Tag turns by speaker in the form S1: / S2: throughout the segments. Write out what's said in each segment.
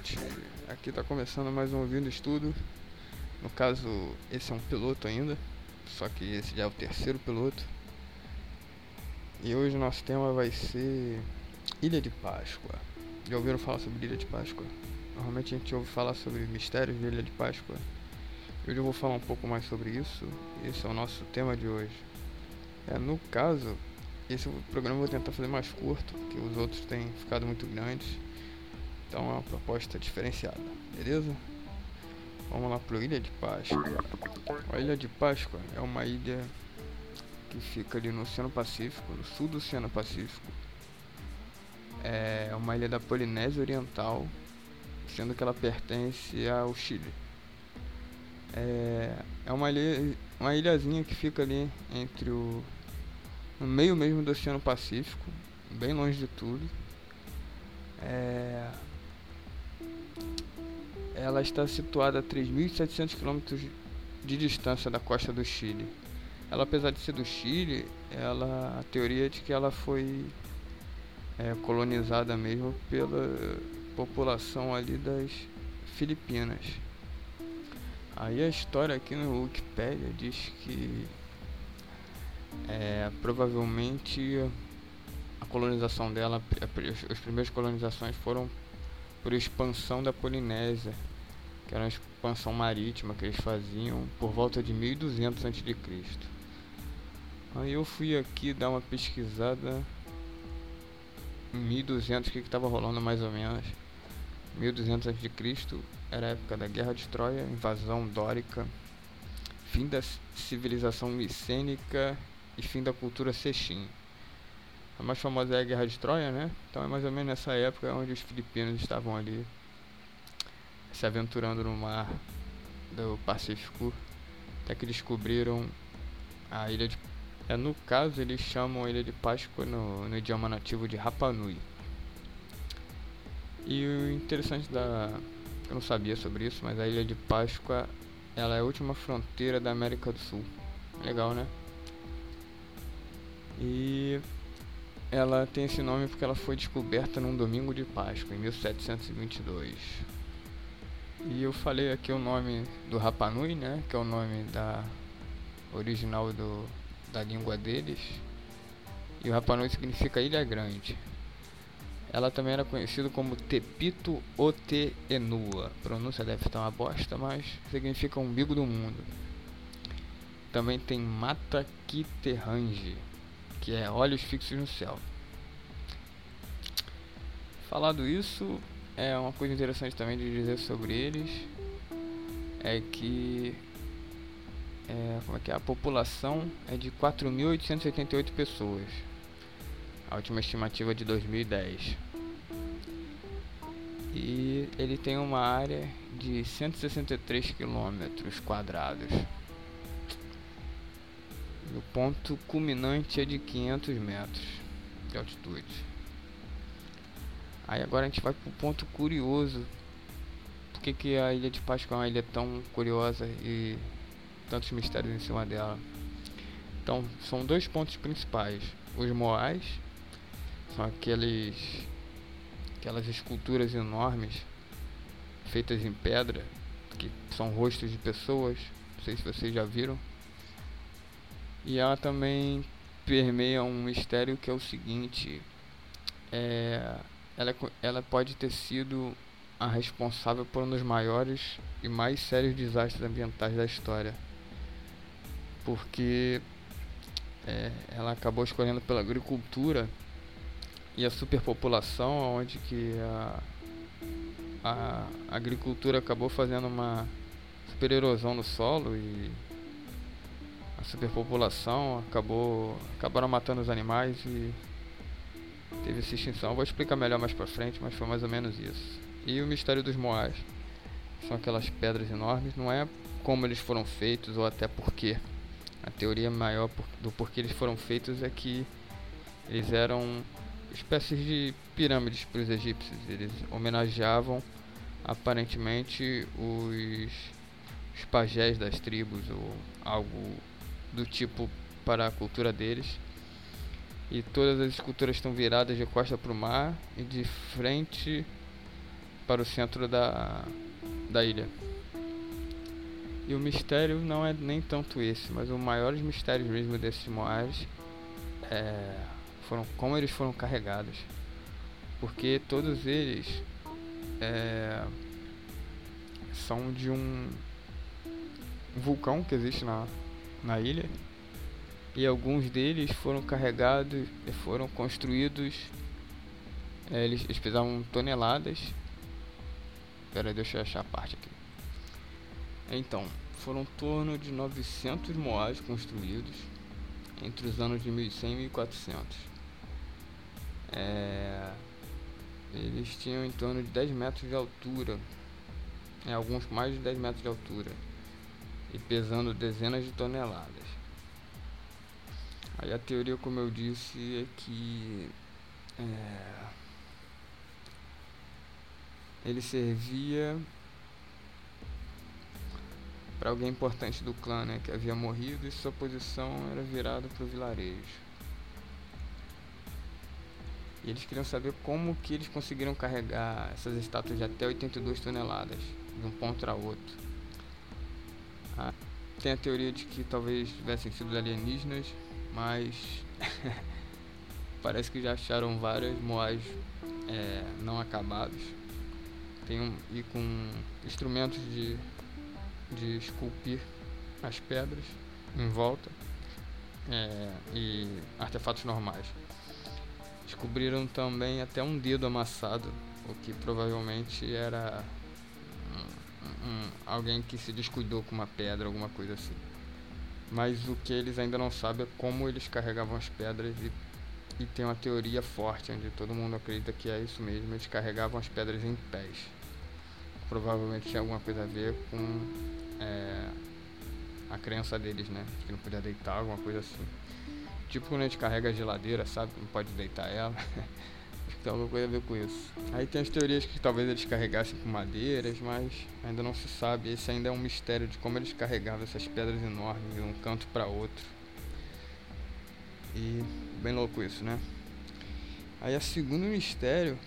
S1: noite. Aqui está começando mais um Ouvindo Estudo. No caso, esse é um piloto ainda, só que esse já é o terceiro piloto. E hoje o nosso tema vai ser Ilha de Páscoa. Já ouviram falar sobre Ilha de Páscoa? Normalmente a gente ouve falar sobre mistérios de Ilha de Páscoa. Hoje eu vou falar um pouco mais sobre isso. Esse é o nosso tema de hoje. É, no caso, esse programa eu vou tentar fazer mais curto, porque os outros têm ficado muito grandes. Então é uma proposta diferenciada, beleza? Vamos lá para Ilha de Páscoa. A Ilha de Páscoa é uma ilha que fica ali no Oceano Pacífico, no sul do Oceano Pacífico. É uma ilha da Polinésia Oriental, sendo que ela pertence ao Chile. É, é uma, ilha, uma ilhazinha que fica ali entre o no meio mesmo do Oceano Pacífico, bem longe de tudo. É... Ela está situada a 3.700 km de distância da costa do Chile. Ela, apesar de ser do Chile, ela, a teoria é de que ela foi é, colonizada mesmo pela população ali das Filipinas. Aí a história aqui no Wikipedia diz que é, provavelmente a colonização dela, as primeiras colonizações foram por expansão da Polinésia, que era uma expansão marítima que eles faziam por volta de 1200 a.C. Aí eu fui aqui dar uma pesquisada em 1200, o que estava rolando mais ou menos. 1200 a.C. era a época da Guerra de Troia, invasão dórica, fim da civilização micênica e fim da cultura Sexim. A mais famosa é a Guerra de Troia, né? Então é mais ou menos nessa época onde os filipinos estavam ali se aventurando no mar do Pacífico até que descobriram a ilha de é, no caso eles chamam a ilha de Páscoa no, no idioma nativo de Rapa Nui. E o interessante da eu não sabia sobre isso, mas a ilha de Páscoa ela é a última fronteira da América do Sul. Legal, né? E ela tem esse nome porque ela foi descoberta num domingo de Páscoa, em 1722. E eu falei aqui o nome do Rapanui, né, que é o nome da original do, da língua deles. E o Rapanui significa Ilha Grande. Ela também era conhecida como Tepito Otenua. A pronúncia deve estar uma bosta, mas significa umbigo do mundo. Também tem Mata Kiterange que é Olhos Fixos no Céu. Falado isso, é uma coisa interessante também de dizer sobre eles é que é, como é que é? a população é de 4.888 pessoas. A última estimativa é de 2010. E ele tem uma área de 163 quilômetros quadrados. O ponto culminante é de 500 metros de altitude. Aí agora a gente vai para o ponto curioso. Por que, que a Ilha de Páscoa é uma ilha tão curiosa e tantos mistérios em cima dela? Então, são dois pontos principais. Os moais, são aqueles, aquelas esculturas enormes feitas em pedra, que são rostos de pessoas. Não sei se vocês já viram. E ela também permeia um mistério que é o seguinte: é, ela, ela pode ter sido a responsável por um dos maiores e mais sérios desastres ambientais da história. Porque é, ela acabou escolhendo pela agricultura e a superpopulação, onde que a, a agricultura acabou fazendo uma supererosão no solo e a superpopulação acabou acabaram matando os animais e teve essa extinção. vou explicar melhor mais pra frente, mas foi mais ou menos isso. E o mistério dos Moais são aquelas pedras enormes, não é como eles foram feitos ou até porquê. A teoria maior do porquê eles foram feitos é que eles eram espécies de pirâmides para os egípcios. Eles homenageavam aparentemente os, os pajés das tribos ou algo do tipo para a cultura deles. E todas as esculturas estão viradas de costa para o mar e de frente para o centro da, da ilha. E o mistério não é nem tanto esse, mas o maiores mistérios mesmo desses Moais é, foram como eles foram carregados. Porque todos eles é, são de um vulcão que existe na, na ilha. E alguns deles foram carregados, foram construídos. É, eles, eles pesavam toneladas. Pera, deixa eu achar a parte aqui. Então, foram em torno de 900 moais construídos entre os anos de 1100 e 1400. É, eles tinham em torno de 10 metros de altura, é, alguns mais de 10 metros de altura, e pesando dezenas de toneladas. Aí a teoria, como eu disse, é que é, ele servia para alguém importante do clã, né, que havia morrido e sua posição era virada para o vilarejo. E eles queriam saber como que eles conseguiram carregar essas estátuas de até 82 toneladas de um ponto a outro. Ah, tem a teoria de que talvez tivessem sido alienígenas, mas parece que já acharam várias moais é, não acabados. Tem um, e com instrumentos de de esculpir as pedras em volta é, e artefatos normais. Descobriram também até um dedo amassado, o que provavelmente era um, um, alguém que se descuidou com uma pedra, alguma coisa assim. Mas o que eles ainda não sabem é como eles carregavam as pedras e, e tem uma teoria forte onde todo mundo acredita que é isso mesmo, eles carregavam as pedras em pés. Provavelmente tinha alguma coisa a ver com é, a crença deles, né? Que não podia deitar, alguma coisa assim. Tipo quando a gente carrega a geladeira, sabe? Não pode deitar ela. Tem alguma coisa a ver com isso. Aí tem as teorias que talvez eles carregassem com madeiras, mas ainda não se sabe. Esse ainda é um mistério de como eles carregavam essas pedras enormes de um canto para outro. E bem louco isso, né? Aí o segundo mistério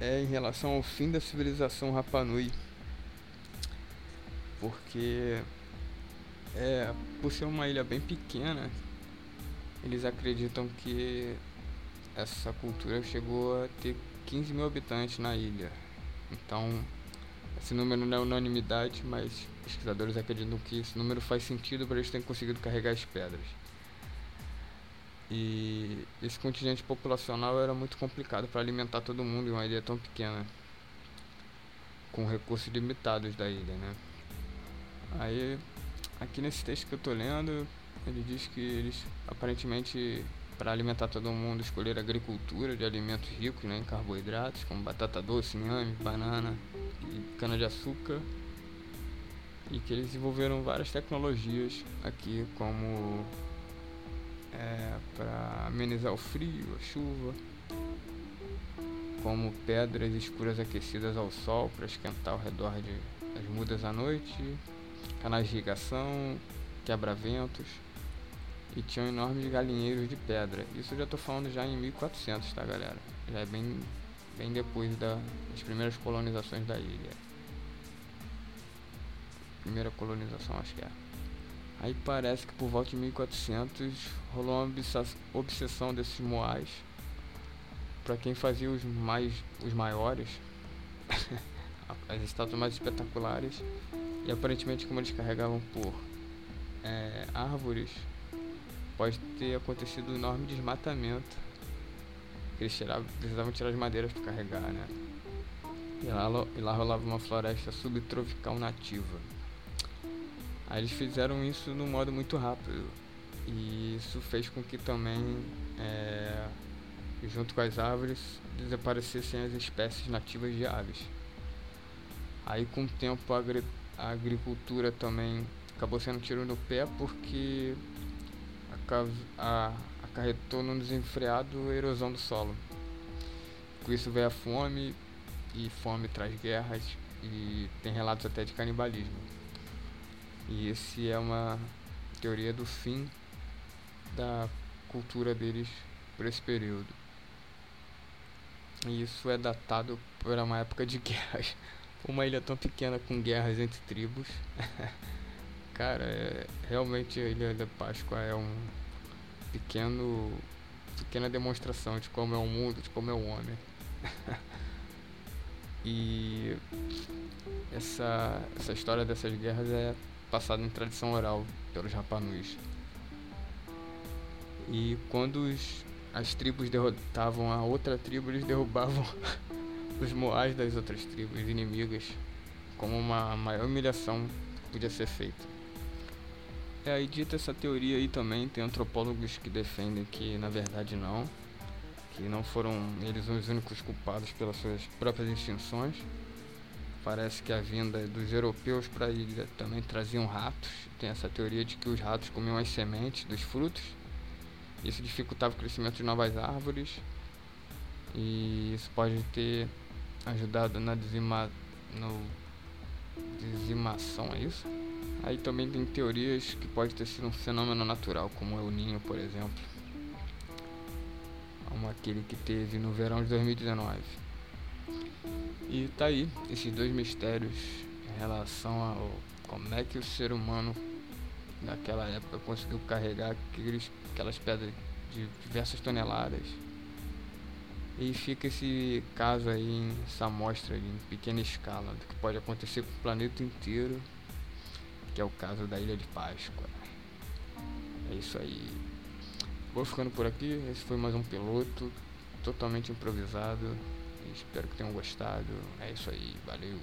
S1: é em relação ao fim da civilização Rapanui porque é, por ser uma ilha bem pequena, eles acreditam que essa cultura chegou a ter 15 mil habitantes na ilha. Então, esse número não é unanimidade, mas pesquisadores acreditam que esse número faz sentido para eles terem conseguido carregar as pedras. E esse contingente populacional era muito complicado para alimentar todo mundo em uma ilha tão pequena, com recursos limitados da ilha, né? Aí, aqui nesse texto que eu tô lendo, ele diz que eles aparentemente para alimentar todo mundo escolheram agricultura de alimentos ricos né, em carboidratos, como batata doce, inhame, banana e cana-de-açúcar. E que eles desenvolveram várias tecnologias aqui, como é, para amenizar o frio, a chuva, como pedras escuras aquecidas ao sol para esquentar ao redor de, das mudas à noite canais de irrigação, quebra-ventos e tinham enormes galinheiros de pedra. Isso eu já estou falando já em 1400, tá galera? Já é bem, bem depois da, das primeiras colonizações da ilha. Primeira colonização acho que é. Aí parece que por volta de 1400 rolou uma obsessão desses moais para quem fazia os mais os maiores, as estátuas mais espetaculares e aparentemente como eles carregavam por é, árvores, pode ter acontecido um enorme desmatamento. Eles tiravam, precisavam tirar as madeiras para carregar, né? E lá, e lá rolava uma floresta subtropical nativa. Aí eles fizeram isso de um modo muito rápido. E isso fez com que também, é, junto com as árvores, desaparecessem as espécies nativas de aves. Aí com o tempo a a agricultura também acabou sendo tiro no pé porque acarretou no desenfreado erosão do solo. Com isso veio a fome e fome traz guerras e tem relatos até de canibalismo. E esse é uma teoria do fim da cultura deles por esse período. E isso é datado era uma época de guerras. Uma ilha tão pequena com guerras entre tribos. Cara, é, realmente a Ilha da Páscoa é um pequeno pequena demonstração de como é o mundo, de como é o homem. e essa, essa história dessas guerras é passada em tradição oral pelos Rapanus. E quando os, as tribos derrotavam a outra tribo, eles derrubavam os moais das outras tribos inimigas, como uma maior humilhação podia ser feita. É, aí dita essa teoria aí também, tem antropólogos que defendem que na verdade não, que não foram eles os únicos culpados pelas suas próprias extinções. Parece que a vinda dos europeus para a ilha também traziam ratos. Tem essa teoria de que os ratos comiam as sementes dos frutos. Isso dificultava o crescimento de novas árvores. E isso pode ter ajudado na dizima, no dizimação, é isso? Aí também tem teorias que pode ter sido um fenômeno natural, como o Ninho, por exemplo. Como aquele que teve no verão de 2019. E tá aí, esses dois mistérios em relação ao como é que o ser humano naquela época conseguiu carregar aqueles, aquelas pedras de diversas toneladas. E fica esse caso aí, essa amostra em pequena escala do que pode acontecer com o planeta inteiro, que é o caso da Ilha de Páscoa. É isso aí. Vou ficando por aqui, esse foi mais um piloto totalmente improvisado. Espero que tenham gostado. É isso aí, valeu.